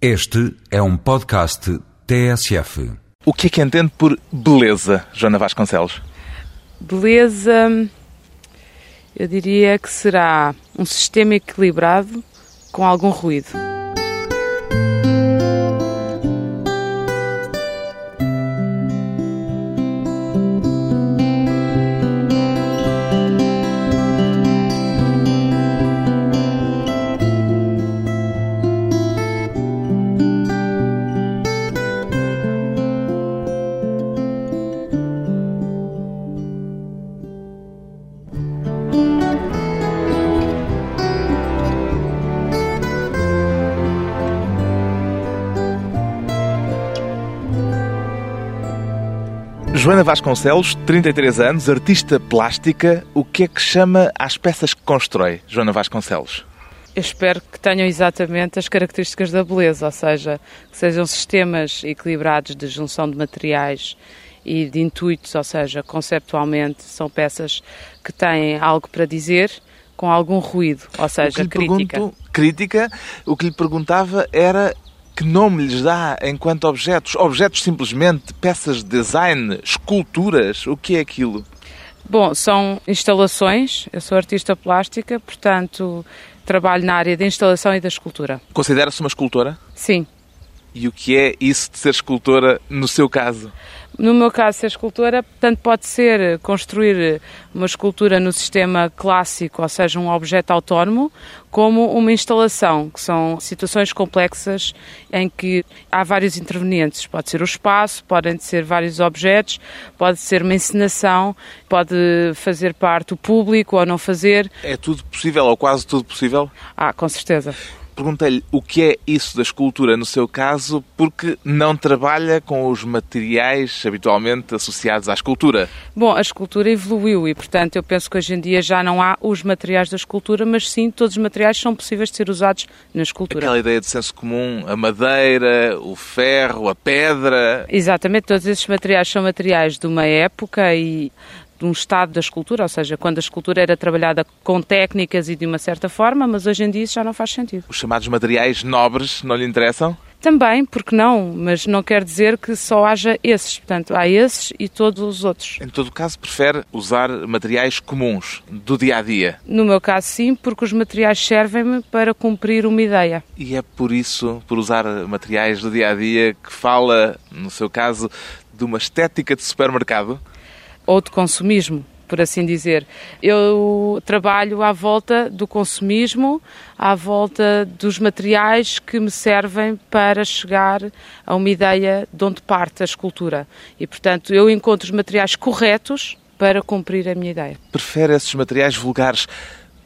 Este é um podcast TSF. O que é que entende por beleza, Joana Vasconcelos? Beleza, eu diria que será um sistema equilibrado com algum ruído. Vasconcelos, 33 anos, artista plástica. O que é que chama às peças que constrói, Joana Vasconcelos? Eu espero que tenham exatamente as características da beleza, ou seja, que sejam sistemas equilibrados de junção de materiais e de intuitos, ou seja, conceptualmente são peças que têm algo para dizer com algum ruído, ou seja, crítica. Pergunto, crítica. O que lhe perguntava era que nome lhes dá enquanto objetos? Objetos simplesmente, peças de design, esculturas? O que é aquilo? Bom, são instalações. Eu sou artista plástica, portanto, trabalho na área da instalação e da escultura. Considera-se uma escultora? Sim. E o que é isso de ser escultora no seu caso? No meu caso, ser escultora, tanto pode ser construir uma escultura no sistema clássico, ou seja, um objeto autónomo, como uma instalação, que são situações complexas em que há vários intervenientes. Pode ser o espaço, podem ser vários objetos, pode ser uma encenação, pode fazer parte o público ou não fazer. É tudo possível, ou quase tudo possível? Ah, com certeza. Perguntei-lhe o que é isso da escultura no seu caso, porque não trabalha com os materiais habitualmente associados à escultura. Bom, a escultura evoluiu e, portanto, eu penso que hoje em dia já não há os materiais da escultura, mas sim todos os materiais são possíveis de ser usados na escultura. Aquela ideia de senso comum, a madeira, o ferro, a pedra. Exatamente, todos esses materiais são materiais de uma época e um estado da escultura, ou seja, quando a escultura era trabalhada com técnicas e de uma certa forma, mas hoje em dia isso já não faz sentido. Os chamados materiais nobres não lhe interessam? Também, porque não, mas não quer dizer que só haja esses. Portanto, há esses e todos os outros. Em todo caso, prefere usar materiais comuns, do dia a dia? No meu caso, sim, porque os materiais servem-me para cumprir uma ideia. E é por isso, por usar materiais do dia a dia, que fala, no seu caso, de uma estética de supermercado? Ou de consumismo, por assim dizer. Eu trabalho à volta do consumismo, à volta dos materiais que me servem para chegar a uma ideia de onde parte a escultura. E, portanto, eu encontro os materiais corretos para cumprir a minha ideia. Prefere esses materiais vulgares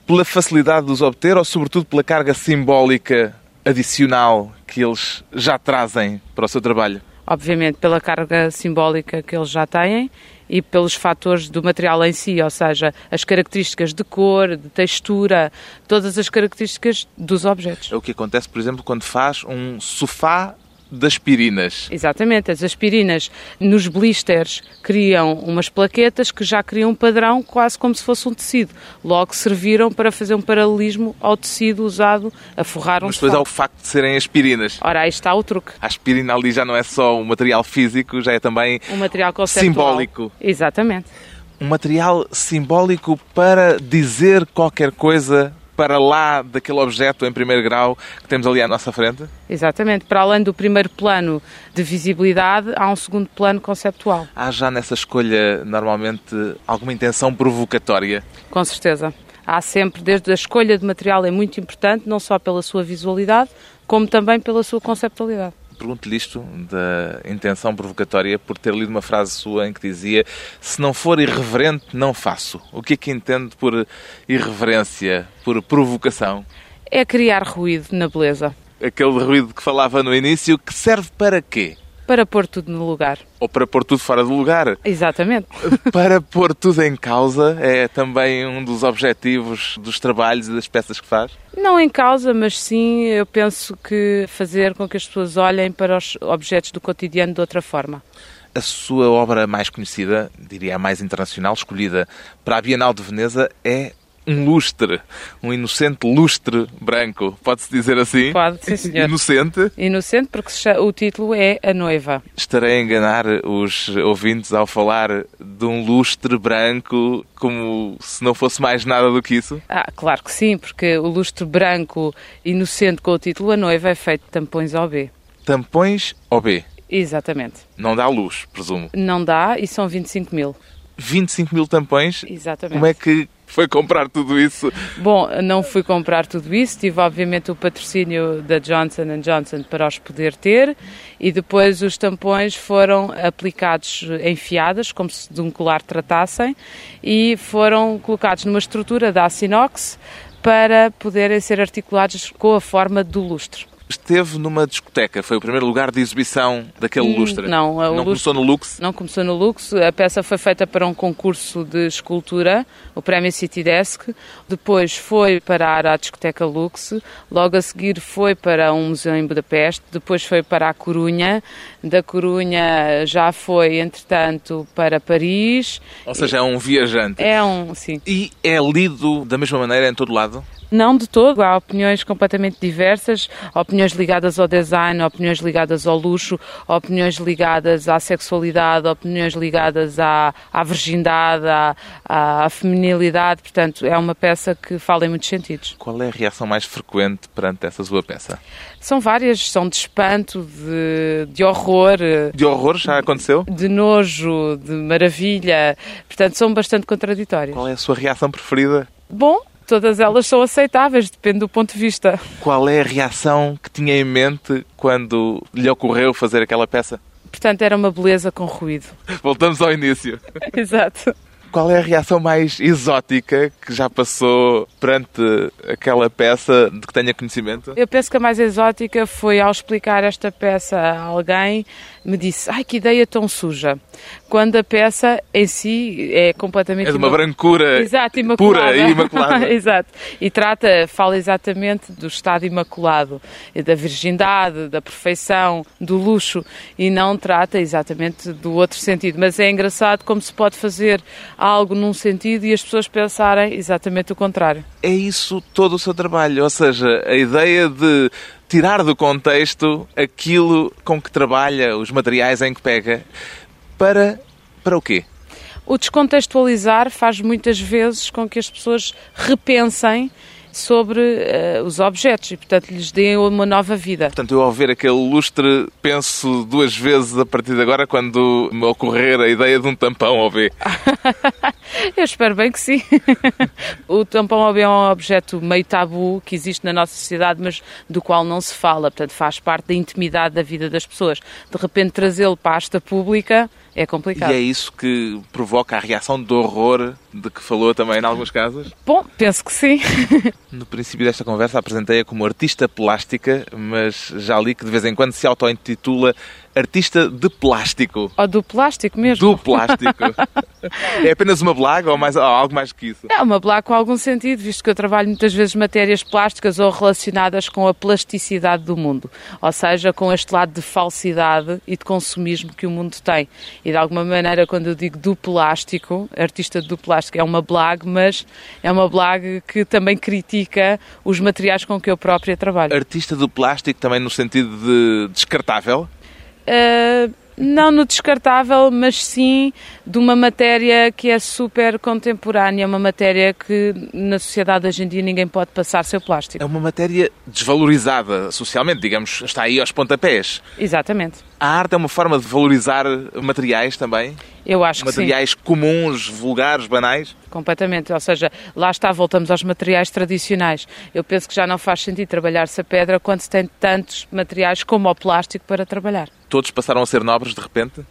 pela facilidade de os obter ou, sobretudo, pela carga simbólica adicional que eles já trazem para o seu trabalho? Obviamente, pela carga simbólica que eles já têm e pelos fatores do material em si, ou seja, as características de cor, de textura, todas as características dos objetos. É o que acontece, por exemplo, quando faz um sofá de aspirinas. Exatamente, as aspirinas nos blisters criam umas plaquetas que já criam um padrão quase como se fosse um tecido. Logo serviram para fazer um paralelismo ao tecido usado a forrar um Mas depois há o facto de serem aspirinas. Ora, aí está o truque. A aspirina ali já não é só um material físico, já é também Um material conceptual. simbólico. Exatamente. Um material simbólico para dizer qualquer coisa para lá daquele objeto em primeiro grau que temos ali à nossa frente? Exatamente. Para além do primeiro plano de visibilidade, há um segundo plano conceptual. Há já nessa escolha, normalmente, alguma intenção provocatória? Com certeza. Há sempre, desde a escolha de material é muito importante, não só pela sua visualidade, como também pela sua conceptualidade. Pergunto-lhe isto da intenção provocatória por ter lido uma frase sua em que dizia se não for irreverente, não faço. O que é que entende por irreverência, por provocação? É criar ruído na beleza, Aquele ruído que falava no início, que serve para quê? Para pôr tudo no lugar. Ou para pôr tudo fora do lugar? Exatamente. para pôr tudo em causa é também um dos objetivos dos trabalhos e das peças que faz? Não em causa, mas sim, eu penso que fazer com que as pessoas olhem para os objetos do cotidiano de outra forma. A sua obra mais conhecida, diria a mais internacional, escolhida para a Bienal de Veneza, é um lustre, um inocente lustre branco, pode-se dizer assim? Pode, sim, senhor. Inocente. Inocente, porque o título é A Noiva. Estarei a enganar os ouvintes ao falar de um lustre branco como se não fosse mais nada do que isso? Ah, claro que sim, porque o lustre branco inocente com o título A Noiva é feito de tampões OB. Tampões OB? Exatamente. Não dá luz, presumo. Não dá e são 25 mil. 25 mil tampões? Exatamente. Como é que foi comprar tudo isso? Bom, não fui comprar tudo isso, tive obviamente o patrocínio da Johnson Johnson para os poder ter. E depois os tampões foram aplicados em fiadas, como se de um colar tratassem, e foram colocados numa estrutura da Assinox para poderem ser articulados com a forma do lustre esteve numa discoteca. Foi o primeiro lugar de exibição daquele hum, lustre. Não, não lustre, começou no Lux? Não começou no Lux. A peça foi feita para um concurso de escultura, o Prémio City Desk. Depois foi parar à discoteca Lux. Logo a seguir foi para um museu em Budapeste. Depois foi para a Corunha. Da Corunha já foi, entretanto, para Paris. Ou seja, é um viajante. É um, sim. E é lido da mesma maneira em todo lado? Não de todo, há opiniões completamente diversas, opiniões ligadas ao design, opiniões ligadas ao luxo, opiniões ligadas à sexualidade, opiniões ligadas à, à virgindade, à, à feminilidade, portanto é uma peça que fala em muitos sentidos. Qual é a reação mais frequente perante essa sua peça? São várias, são de espanto, de, de horror. De horror já aconteceu? De nojo, de maravilha, portanto são bastante contraditórias. Qual é a sua reação preferida? Bom, todas elas são aceitáveis, depende do ponto de vista. Qual é a reação que tinha em mente quando lhe ocorreu fazer aquela peça? Portanto, era uma beleza com ruído. Voltamos ao início. Exato. Qual é a reação mais exótica que já passou perante aquela peça de que tenha conhecimento? Eu penso que a mais exótica foi ao explicar esta peça a alguém, me disse: Ai, que ideia tão suja. Quando a peça em si é completamente. É de uma brancura Exato, pura e imaculada. Exato. E trata, fala exatamente do estado imaculado, da virgindade, da perfeição, do luxo, e não trata exatamente do outro sentido. Mas é engraçado como se pode fazer algo num sentido e as pessoas pensarem exatamente o contrário. É isso todo o seu trabalho, ou seja, a ideia de tirar do contexto aquilo com que trabalha, os materiais em que pega, para, para o quê? O descontextualizar faz muitas vezes com que as pessoas repensem sobre uh, os objetos e, portanto, lhes deem uma nova vida. Portanto, eu ao ver aquele lustre penso duas vezes a partir de agora quando me ocorrer a ideia de um tampão OB. eu espero bem que sim. o tampão OB é um objeto meio tabu que existe na nossa sociedade, mas do qual não se fala, portanto, faz parte da intimidade da vida das pessoas. De repente, trazê-lo para a pública é complicado. E é isso que provoca a reação de horror de que falou também em alguns casos? Bom, penso que sim. No princípio desta conversa apresentei-a como artista plástica, mas já li que de vez em quando se auto-intitula artista de plástico. Ou do plástico mesmo? Do plástico. é apenas uma blaga ou, mais, ou algo mais que isso? É uma blaga com algum sentido, visto que eu trabalho muitas vezes matérias plásticas ou relacionadas com a plasticidade do mundo. Ou seja, com este lado de falsidade e de consumismo que o mundo tem. E de alguma maneira, quando eu digo do plástico, artista do plástico, é uma blaga, mas é uma blaga que também critica os materiais com que eu própria trabalho. Artista do plástico também no sentido de descartável? Uh, não no descartável, mas sim de uma matéria que é super contemporânea, uma matéria que na sociedade hoje em dia ninguém pode passar seu plástico. É uma matéria desvalorizada socialmente, digamos, está aí aos pontapés. Exatamente. A arte é uma forma de valorizar materiais também? Eu acho materiais que sim. comuns, vulgares, banais? Completamente. Ou seja, lá está, voltamos aos materiais tradicionais. Eu penso que já não faz sentido trabalhar-se a pedra quando se tem tantos materiais como o plástico para trabalhar. Todos passaram a ser nobres de repente?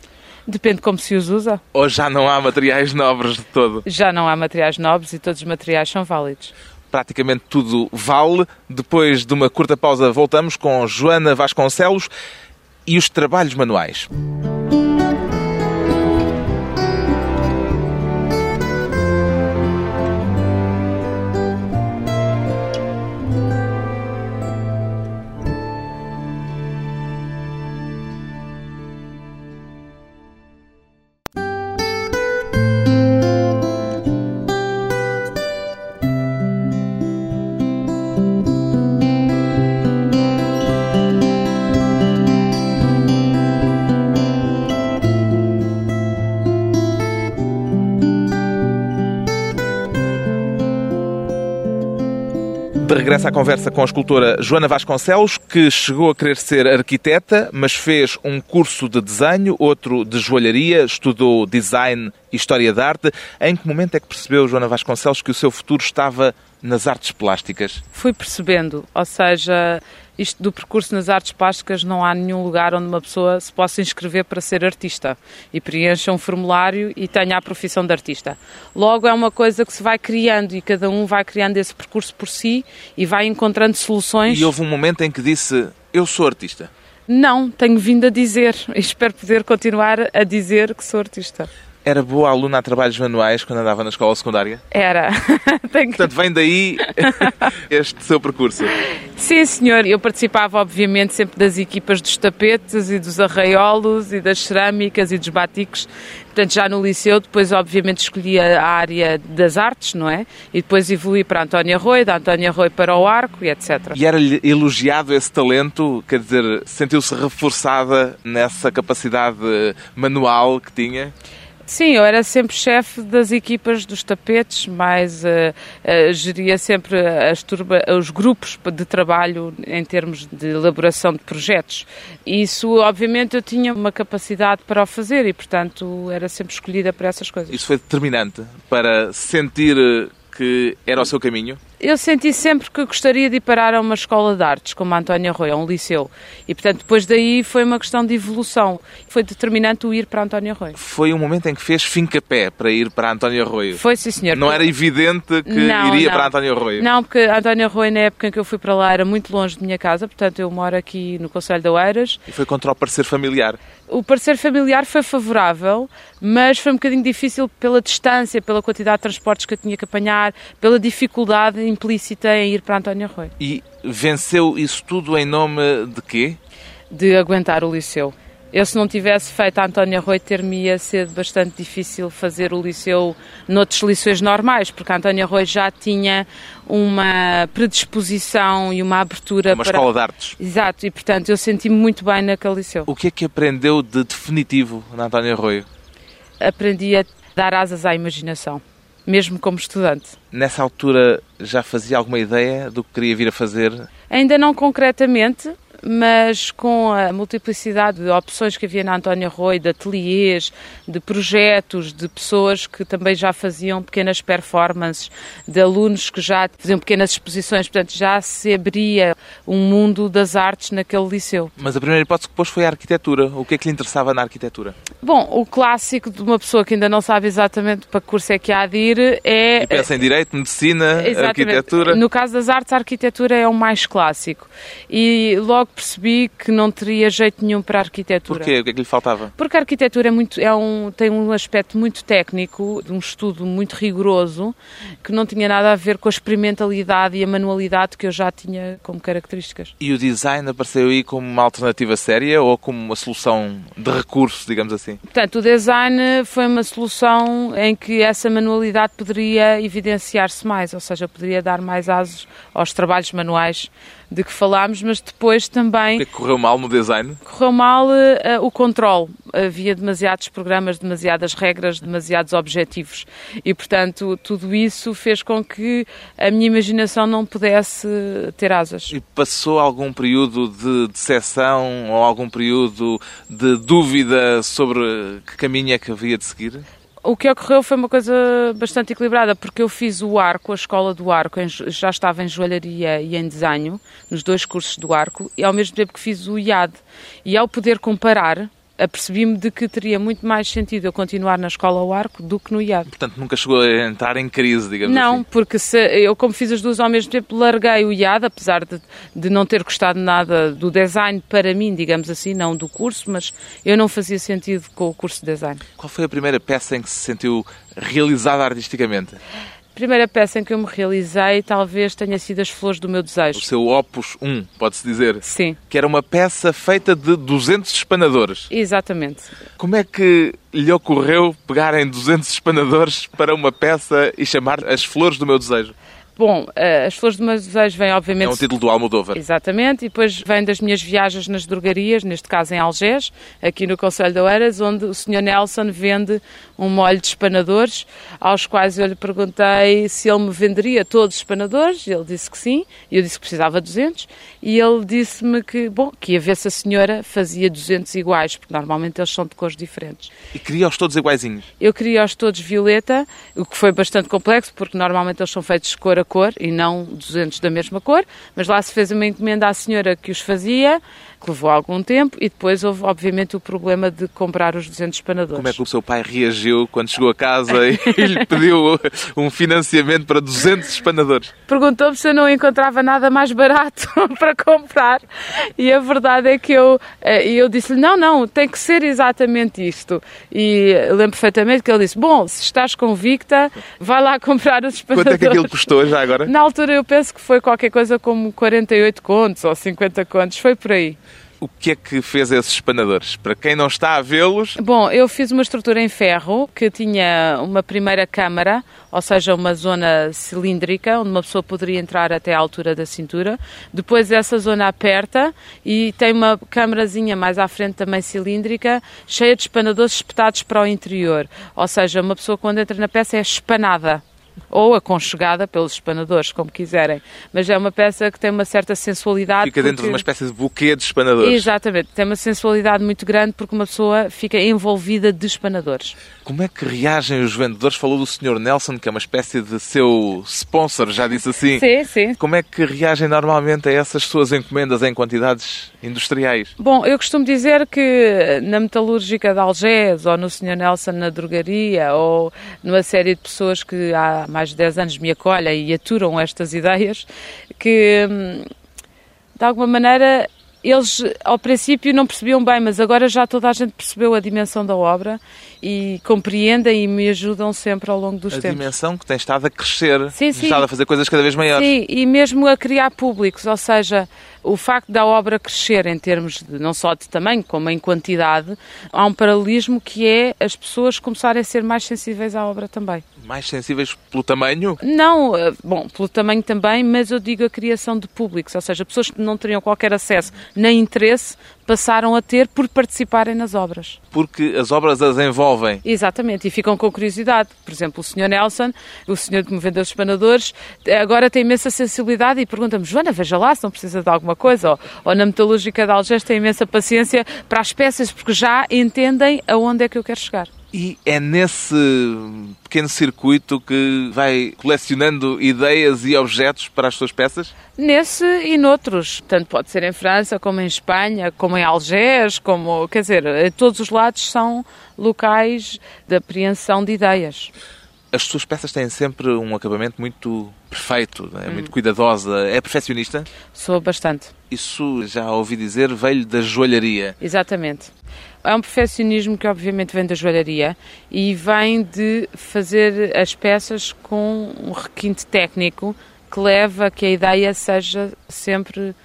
Depende de como se os usa. Ou já não há materiais nobres de todo? Já não há materiais nobres e todos os materiais são válidos praticamente tudo vale. Depois de uma curta pausa, voltamos com Joana Vasconcelos e os trabalhos manuais. À conversa com a escultora Joana Vasconcelos, que chegou a querer ser arquiteta, mas fez um curso de desenho, outro de joalharia, estudou design história da arte. Em que momento é que percebeu, Joana Vasconcelos, que o seu futuro estava nas artes plásticas? Fui percebendo, ou seja, isto do percurso nas artes plásticas não há nenhum lugar onde uma pessoa se possa inscrever para ser artista e preencha um formulário e tenha a profissão de artista. Logo é uma coisa que se vai criando e cada um vai criando esse percurso por si e vai encontrando soluções. E houve um momento em que disse: Eu sou artista. Não, tenho vindo a dizer e espero poder continuar a dizer que sou artista. Era boa aluna a trabalhos manuais quando andava na escola secundária? Era. Portanto, vem daí este seu percurso. Sim, senhor. Eu participava, obviamente, sempre das equipas dos tapetes e dos arraiolos e das cerâmicas e dos baticos. Portanto, já no liceu, depois, obviamente, escolhi a área das artes, não é? E depois evolui para a Antónia Rui, da Antónia Rui para o arco e etc. E era-lhe elogiado esse talento? Quer dizer, sentiu-se reforçada nessa capacidade manual que tinha? Sim, eu era sempre chefe das equipas dos tapetes, mas uh, uh, geria sempre turba, os grupos de trabalho em termos de elaboração de projetos. Isso, obviamente, eu tinha uma capacidade para o fazer e, portanto, era sempre escolhida para essas coisas. Isso foi determinante para sentir que era o seu caminho? Eu senti sempre que gostaria de ir parar a uma escola de artes, como a Antónia Arroio, a um liceu. E, portanto, depois daí foi uma questão de evolução. Foi determinante o ir para a Antónia Arroio. Foi um momento em que fez fim-capé para ir para a Antónia Arroio? Foi, sim, senhor. Não era evidente que não, iria não. para a Antónia Arroio? Não, porque a Antónia Arroio, na época em que eu fui para lá, era muito longe de minha casa. Portanto, eu moro aqui no Conselho de Oeiras. E foi contra o parecer familiar? O parecer familiar foi favorável, mas foi um bocadinho difícil pela distância, pela quantidade de transportes que eu tinha que apanhar, pela dificuldade implícita em ir para António Arroio. E venceu isso tudo em nome de quê? De aguentar o liceu. Eu, se não tivesse feito a Antónia Arroio, ter-me-ia sido bastante difícil fazer o liceu noutros liceus normais, porque a Antónia Arroio já tinha uma predisposição e uma abertura uma para... escola de artes. Exato, e portanto eu senti-me muito bem naquele liceu. O que é que aprendeu de definitivo na Antónia Arroio? Aprendi a dar asas à imaginação mesmo como estudante. Nessa altura já fazia alguma ideia do que queria vir a fazer? Ainda não concretamente, mas com a multiplicidade de opções que havia na Antónia Rui, de ateliês, de projetos, de pessoas que também já faziam pequenas performances, de alunos que já faziam pequenas exposições, portanto já se abria um mundo das artes naquele liceu. Mas a primeira hipótese que pôs foi a arquitetura. O que é que lhe interessava na arquitetura? Bom, o clássico de uma pessoa que ainda não sabe exatamente para que curso é que há de ir é... E pensa em Direito, Medicina, Exatamente. Arquitetura... No caso das artes, a arquitetura é o mais clássico. E logo percebi que não teria jeito nenhum para a arquitetura. Porquê? O que é que lhe faltava? Porque a arquitetura é muito, é um, tem um aspecto muito técnico, de um estudo muito rigoroso, que não tinha nada a ver com a experimentalidade e a manualidade que eu já tinha como características. E o design apareceu aí como uma alternativa séria ou como uma solução de recurso, digamos assim? Portanto, o design foi uma solução em que essa manualidade poderia evidenciar-se mais, ou seja, poderia dar mais asos aos trabalhos manuais de que falámos, mas depois também... Correu mal no design? Correu mal uh, o controle. Havia demasiados programas, demasiadas regras, demasiados objetivos. E, portanto, tudo isso fez com que a minha imaginação não pudesse ter asas. E passou algum período de decepção ou algum período de dúvida sobre que caminho é que havia de seguir? O que ocorreu foi uma coisa bastante equilibrada, porque eu fiz o arco, a escola do arco, já estava em joalharia e em desenho, nos dois cursos do arco, e ao mesmo tempo que fiz o IAD. E ao poder comparar, apercebi-me de que teria muito mais sentido eu continuar na escola ao arco do que no IAD. Portanto, nunca chegou a entrar em crise, digamos não, assim? Não, porque se, eu, como fiz as duas ao mesmo tempo, larguei o IAD, apesar de, de não ter gostado nada do design para mim, digamos assim, não do curso, mas eu não fazia sentido com o curso de design. Qual foi a primeira peça em que se sentiu realizada artisticamente? Primeira peça em que eu me realizei talvez tenha sido As Flores do Meu Desejo. O seu Opus 1, pode-se dizer? Sim. Que era uma peça feita de 200 espanadores. Exatamente. Como é que lhe ocorreu pegar em 200 espanadores para uma peça e chamar As Flores do Meu Desejo? Bom, eh, As Flores do meu Desejo vem obviamente... É um título do Almodóvar. Exatamente, e depois vem das minhas viagens nas drogarias, neste caso em Algés, aqui no Conselho de Oeiras, onde o Sr. Nelson vende um molho de espanadores, aos quais eu lhe perguntei se ele me venderia todos os espanadores, ele disse que sim, e eu disse que precisava de 200, e ele disse-me que, bom, que ia ver se a senhora fazia 200 iguais, porque normalmente eles são de cores diferentes. E queria-os todos iguaizinhos. Eu queria-os todos violeta, o que foi bastante complexo, porque normalmente eles são feitos de cor a cor e não 200 da mesma cor, mas lá se fez uma encomenda à senhora que os fazia, que levou algum tempo, e depois houve, obviamente, o problema de comprar os 200 espanadores. Como é que o seu pai reagiu quando chegou a casa e lhe pediu um financiamento para 200 espanadores? Perguntou-me se eu não encontrava nada mais barato para comprar, e a verdade é que eu, eh, eu disse-lhe, não, não, tem que ser exatamente isto. E lembro perfeitamente que ele disse, bom, se estás convicta, vai lá comprar os espanadores. Quanto é que aquilo custou já agora? Na altura eu penso que foi qualquer coisa como 48 contos ou 50 contos, foi por aí. O que é que fez esses espanadores? Para quem não está a vê-los, Bom, eu fiz uma estrutura em ferro que tinha uma primeira câmara, ou seja, uma zona cilíndrica, onde uma pessoa poderia entrar até à altura da cintura. Depois essa zona aperta e tem uma câmarazinha mais à frente também cilíndrica, cheia de espanadores espetados para o interior. Ou seja, uma pessoa quando entra na peça é espanada. Ou aconchegada pelos espanadores, como quiserem. Mas é uma peça que tem uma certa sensualidade. fica dentro de porque- uma espécie de buquê de espanadores. Exatamente, tem uma sensualidade muito grande porque uma pessoa fica envolvida de espanadores. Como é que reagem os vendedores? Falou do Sr. Nelson, que é uma espécie de seu sponsor, já disse assim. Sim, sim. Como é que reagem normalmente a essas suas encomendas em quantidades industriais? Bom, eu costumo dizer que na metalúrgica de Algés, ou no Sr. Nelson na drogaria, ou numa série de pessoas que há mais de 10 anos me acolhem e aturam estas ideias, que hum, de alguma maneira eles ao princípio não percebiam bem, mas agora já toda a gente percebeu a dimensão da obra e compreendem e me ajudam sempre ao longo dos A tempos. dimensão que tem estado a crescer, Sim, sim. estado a fazer coisas cada vez maiores. Sim, e mesmo a criar públicos, ou seja, o facto da obra crescer em termos de, não só de tamanho, como em quantidade, há um paralelismo que é as pessoas começarem a ser mais sensíveis à obra também. Mais sensíveis pelo tamanho? Não, eh, bom, pelo tamanho também, mas eu digo a criação de públicos, ou seja, pessoas que não teriam qualquer acesso nem interesse passaram a ter por participarem nas obras. Porque as obras as envolvem. Exatamente, e ficam com curiosidade. Por exemplo, o Sr. Nelson, o senhor que me vendeu os espanadores, agora tem imensa sensibilidade e pergunta-me, Joana, veja lá se não precisa de alguma coisa. Ou, ou na metalúrgica de Algés tem imensa paciência para as peças, porque já entendem aonde é que eu quero chegar. E é nesse pequeno circuito que vai colecionando ideias e objetos para as suas peças? Nesse e noutros. Tanto pode ser em França, como em Espanha, como em Algés, como, quer dizer, em todos os lados são locais de apreensão de ideias. As suas peças têm sempre um acabamento muito perfeito, é Hum. muito cuidadosa. É perfeccionista? Sou bastante. Isso já ouvi dizer, veio da joalharia. Exatamente. É um perfeccionismo que obviamente vem da joalharia e vem de fazer as peças com um requinte técnico que leva a que a ideia seja sempre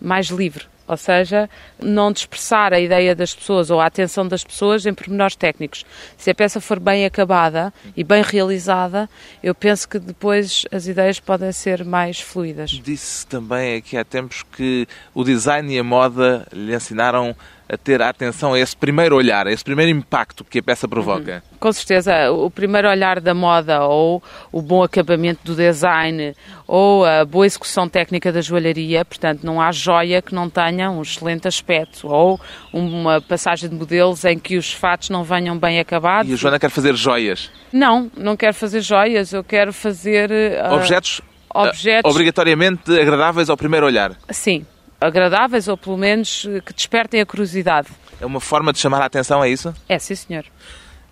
mais livre. Ou seja, não dispersar a ideia das pessoas ou a atenção das pessoas em pormenores técnicos. Se a peça for bem acabada e bem realizada, eu penso que depois as ideias podem ser mais fluidas. Disse também aqui há tempos que o design e a moda lhe ensinaram a ter atenção a esse primeiro olhar, a esse primeiro impacto que a peça provoca. Com certeza, o primeiro olhar da moda ou o bom acabamento do design ou a boa execução técnica da joalharia, portanto, não há joia que não tenha um excelente aspecto ou uma passagem de modelos em que os fatos não venham bem acabados. E a Joana quer fazer joias, Não, não quero fazer joias, eu quero fazer ah, objetos, ah, objetos- obrigatoriamente agradáveis ao primeiro olhar. sim, agradáveis ou pelo menos eh, que despertem a curiosidade. É uma forma de chamar a atenção, é isso? É, sim, senhor.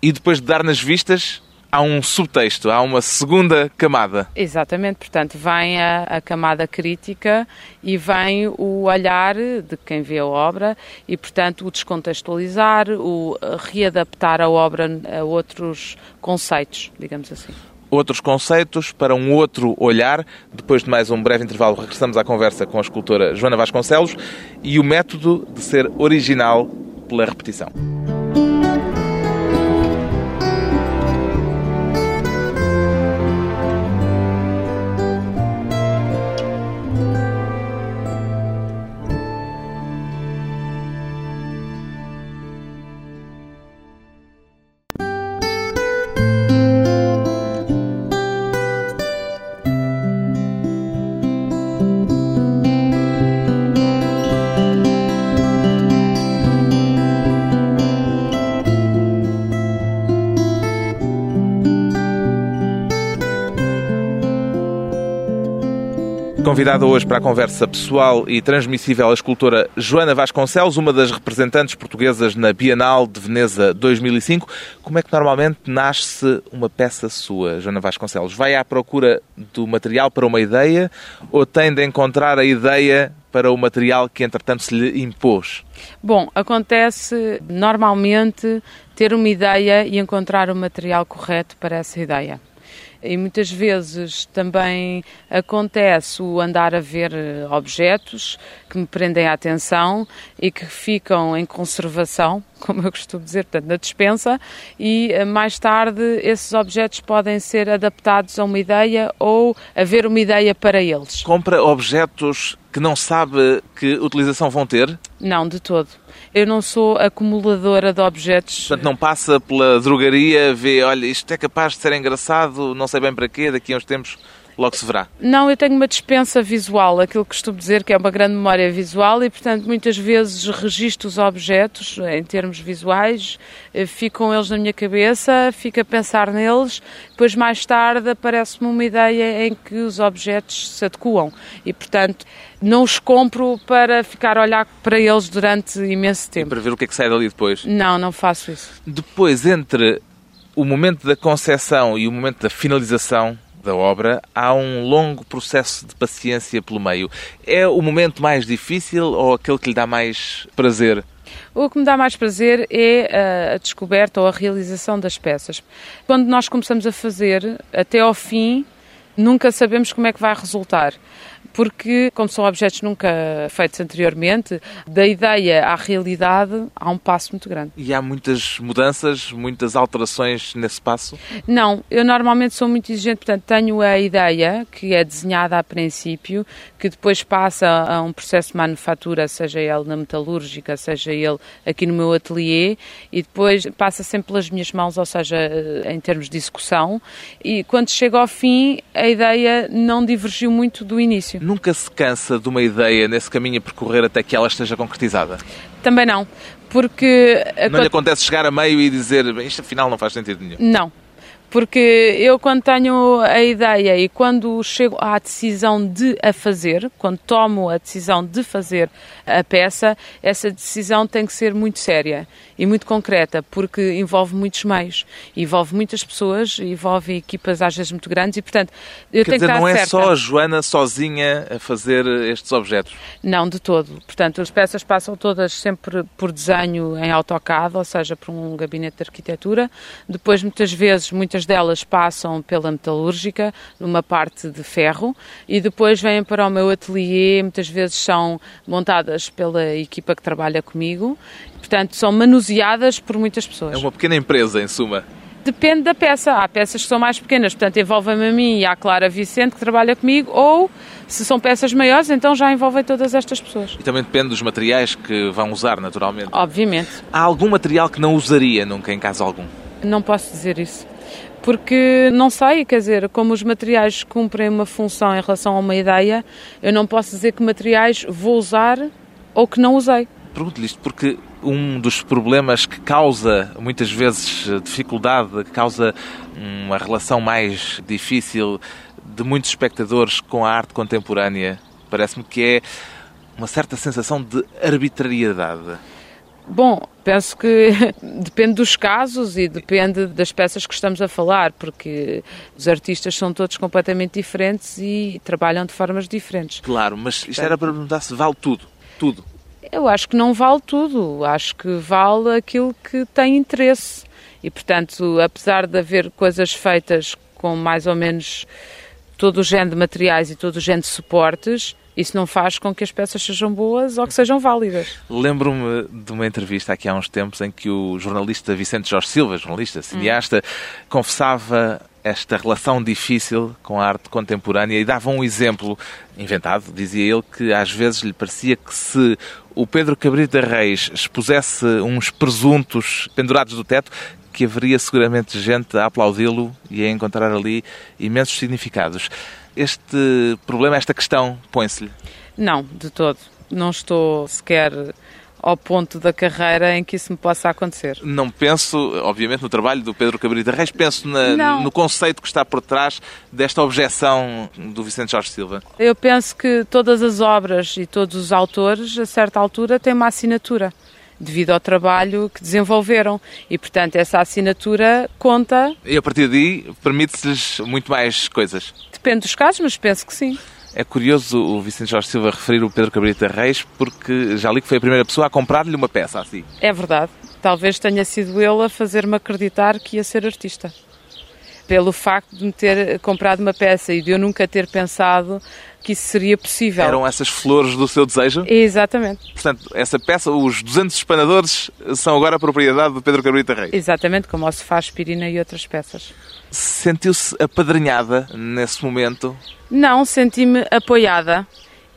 E depois de dar nas vistas, há um subtexto, há uma segunda camada. Exatamente, portanto, vem a, a camada crítica e vem o olhar de quem vê a obra e, portanto, o descontextualizar, o readaptar a obra a outros conceitos, digamos assim. Outros conceitos para um outro olhar. Depois de mais um breve intervalo, regressamos à conversa com a escultora Joana Vasconcelos e o método de ser original pela repetição. Convidada hoje para a conversa pessoal e transmissível a escultora Joana Vasconcelos, uma das representantes portuguesas na Bienal de Veneza 2005. Como é que normalmente nasce uma peça sua, Joana Vasconcelos? Vai à procura do material para uma ideia ou tem de encontrar a ideia para o material que entretanto se lhe impôs? Bom, acontece normalmente ter uma ideia e encontrar o material correto para essa ideia. E muitas vezes também acontece o andar a ver eh, objetos que me prendem a atenção e que ficam em conservação, como eu costumo dizer, portanto, na dispensa, e eh, mais tarde esses objetos podem ser adaptados a uma ideia ou haver uma ideia para eles. Compra objetos que não sabe que utilização vão ter? Não, de todo. Eu não sou acumuladora de objetos. Portanto, não passa pela drogaria, vê, olha, isto é capaz de ser engraçado, não sei bem para quê, daqui a uns tempos logo se verá. Não, eu tenho uma dispensa visual, aquilo que costumo dizer que é uma grande memória visual e, portanto, muitas vezes registro os objetos em termos visuais, eh, ficam eles na minha cabeça, fico a pensar neles, depois mais tarde aparece-me uma ideia em que os objetos se adequam e, portanto, não os compro para ficar a olhar para eles durante imenso tempo. E para ver o que é que sai dali depois? Não, não faço isso. Depois, entre o momento da concepção e o momento da finalização da obra, há um longo processo de paciência pelo meio. É o momento mais difícil ou aquele que lhe dá mais prazer? O que me dá mais prazer é eh, a descoberta ou a realização das peças. Quando nós começamos a fazer, até ao fim, nunca sabemos como é que vai resultar porque, como são objetos nunca feitos anteriormente, da ideia à realidade há um passo muito grande. E há muitas mudanças, muitas alterações nesse passo? Não, eu normalmente sou muito exigente, portanto, tenho a ideia que é desenhada a princípio, que depois passa a um processo de manufatura, seja ele na metalúrgica, seja ele aqui no meu ateliê, e depois passa sempre pelas minhas mãos, ou seja, em termos de execução, e quando chega ao fim, a ideia não divergiu muito do início nunca se cansa de uma ideia nesse caminho a percorrer até que ela esteja concretizada? Também não, porque... Não lhe acontece chegar a meio e dizer, isto afinal não faz sentido nenhum? Não, porque eu quando tenho a ideia e quando chego à decisão de a fazer, quando tomo a decisão de fazer a peça, essa decisão tem que ser muito séria e muito concreta, porque envolve muitos meios, envolve muitas pessoas, envolve equipas às vezes muito grandes e, portanto, eu Quer tenho dizer, que estar não é certa. só a Joana sozinha a fazer estes objetos? Não, de todo. Portanto, as peças passam todas sempre por desenho em AutoCAD, ou seja, por um gabinete de arquitetura. Depois, muitas vezes, muitas delas passam pela metalúrgica, numa parte de ferro, e depois vêm para o meu ateliê, muitas vezes são montadas pela equipa que trabalha comigo. Portanto, são manuseadas por muitas pessoas. É uma pequena empresa, em suma. Depende da peça. Há peças que são mais pequenas, portanto envolvem-me a mim e à Clara Vicente, que trabalha comigo, ou se são peças maiores, então já envolvem todas estas pessoas. E também depende dos materiais que vão usar, naturalmente. Obviamente. Há algum material que não usaria nunca, em caso algum? Não posso dizer isso. Porque não sei, quer dizer, como os materiais cumprem uma função em relação a uma ideia, eu não posso dizer que materiais vou usar ou que não usei. Pergunto-lhe isto porque um dos problemas que causa muitas vezes dificuldade, que causa uma relação mais difícil de muitos espectadores com a arte contemporânea, parece-me que é uma certa sensação de arbitrariedade. Bom, penso que depende dos casos e depende das peças que estamos a falar, porque os artistas são todos completamente diferentes e trabalham de formas diferentes. Claro, mas isto era para perguntar se vale tudo. Tudo. Eu acho que não vale tudo. Acho que vale aquilo que tem interesse. E, portanto, apesar de haver coisas feitas com mais ou menos todo o género de materiais e todo o género de suportes, isso não faz com que as peças sejam boas ou que sejam válidas. Lembro-me de uma entrevista aqui há uns tempos em que o jornalista Vicente Jorge Silva, jornalista, cineasta, hum. confessava esta relação difícil com a arte contemporânea e dava um exemplo inventado. Dizia ele que às vezes lhe parecia que se o Pedro Cabrita Reis expusesse uns presuntos pendurados do teto, que haveria seguramente gente a aplaudi-lo e a encontrar ali imensos significados. Este problema, esta questão, põe-se-lhe? Não, de todo. Não estou sequer ao ponto da carreira em que isso me possa acontecer. Não penso, obviamente, no trabalho do Pedro Cabrita Reis, penso na, no conceito que está por trás desta objeção do Vicente Jorge Silva. Eu penso que todas as obras e todos os autores, a certa altura, têm uma assinatura devido ao trabalho que desenvolveram. E, portanto, essa assinatura conta. E a partir daí permite-lhes muito mais coisas? Depende dos casos, mas penso que sim. É curioso o Vicente Jorge Silva referir o Pedro Cabrita Reis porque já li que foi a primeira pessoa a comprar-lhe uma peça assim. É verdade. Talvez tenha sido ele a fazer-me acreditar que ia ser artista. Pelo facto de me ter comprado uma peça e de eu nunca ter pensado que isso seria possível. Eram essas flores do seu desejo? Exatamente. Portanto, essa peça, os 200 espanadores, são agora a propriedade do Pedro Cabrita Reis? Exatamente, como o Sofá Aspirina e outras peças. Sentiu-se apadrinhada nesse momento? Não, senti-me apoiada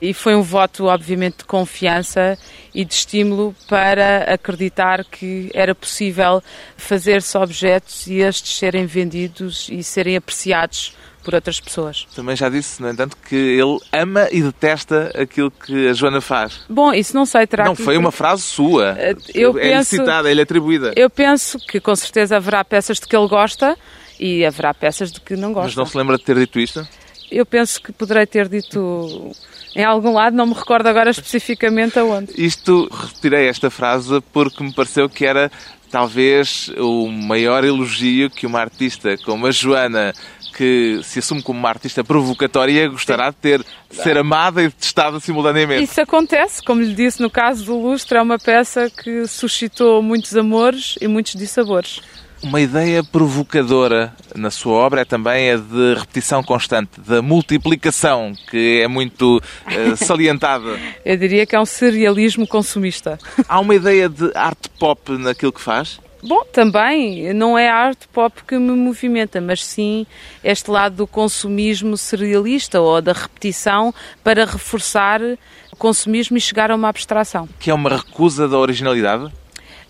e foi um voto, obviamente, de confiança e de estímulo para acreditar que era possível fazer-se objetos e estes serem vendidos e serem apreciados por outras pessoas. Também já disse, no entanto, que ele ama e detesta aquilo que a Joana faz. Bom, isso não sei, terá Não, que... foi uma frase sua. Eh, eu é penso... citada, é-lhe atribuída. Eu penso que com certeza haverá peças de que ele gosta e haverá peças de que não gosta. Mas não se lembra de ter dito isto? Eu penso que poderei ter dito em algum lado, não me recordo agora especificamente aonde. Isto, retirei esta frase porque me pareceu que era talvez o maior elogio que uma artista como a Joana que se assume como uma artista provocatória gostará de ter de ser amada e detestada simultaneamente. Isso acontece, como lhe disse no caso do Lustre, é uma peça que suscitou muitos amores e muitos dissabores. Uma ideia provocadora na sua obra é também a de repetição constante, da multiplicação, que é muito uh, salientada. Eu diria que é um serialismo consumista. Há uma ideia de arte pop naquilo que faz? Bom, também não é a arte pop que me movimenta, mas sim este lado do consumismo serialista ou da repetição para reforçar o consumismo e chegar a uma abstração. Que é uma recusa da originalidade?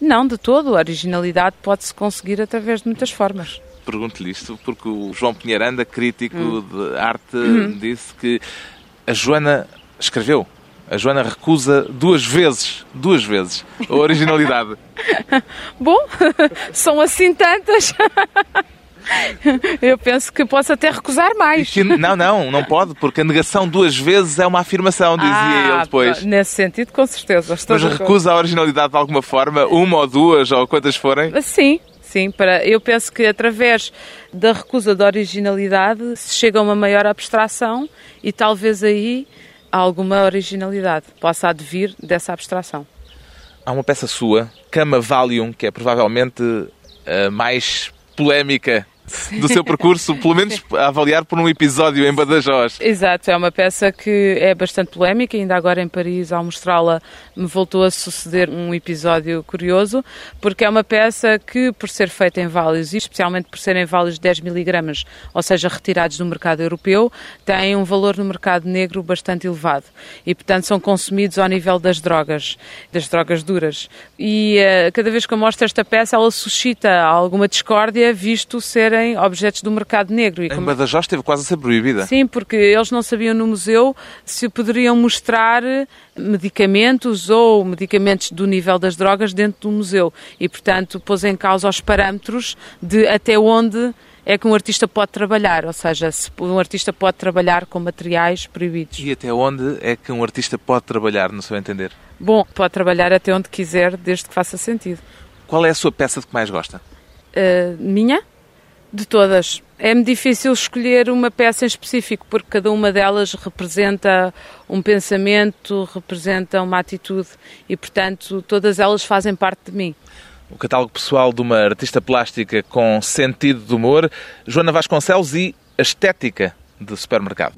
Não, de todo. A originalidade pode-se conseguir através de muitas formas. Pergunto-lhe isto porque o João Pinheiranda, crítico hum. de arte, hum. disse que a Joana escreveu. A Joana recusa duas vezes, duas vezes, a originalidade. Bom, são assim tantas. Eu penso que posso até recusar mais. Que, não, não, não pode, porque a negação duas vezes é uma afirmação, dizia ah, ele depois. Nesse sentido, com certeza. Mas recusa a originalidade de alguma forma, uma ou duas, ou quantas forem? Sim, sim. Para, eu penso que através da recusa da originalidade se chega a uma maior abstração e talvez aí alguma originalidade possa advir dessa abstração. Há uma peça sua, Cama Valium, que é provavelmente a mais polémica do seu percurso, pelo menos a avaliar por um episódio em Badajoz. Exato, é uma peça que é bastante polémica, ainda agora em Paris, ao mostrá-la, me voltou a suceder um episódio curioso, porque é uma peça que, por ser feita em válios, e especialmente por serem válios 10 miligramas, ou seja, retirados do mercado europeu, tem um valor no mercado negro bastante elevado e, portanto, são consumidos ao nível das drogas, das drogas duras. E uh, cada vez que eu mostro esta peça, ela suscita alguma discórdia, visto ser objetos do mercado negro. E em como... Badajoz esteve quase a ser proibida. Sim, porque eles não sabiam no museu se poderiam mostrar medicamentos ou medicamentos do nível das drogas dentro do museu. E, portanto, pôs em causa os parâmetros de até onde é que um artista pode trabalhar, ou seja, se um artista pode trabalhar com materiais proibidos. E até onde é que um artista pode trabalhar, no seu entender? Bom, pode trabalhar até onde quiser, desde que faça sentido. Qual é a sua peça de que mais gosta? Uh, minha? De todas. É-me difícil escolher uma peça em específico, porque cada uma delas representa um pensamento, representa uma atitude e, portanto, todas elas fazem parte de mim. O catálogo pessoal de uma artista plástica com sentido de humor, Joana Vasconcelos e a estética de supermercado.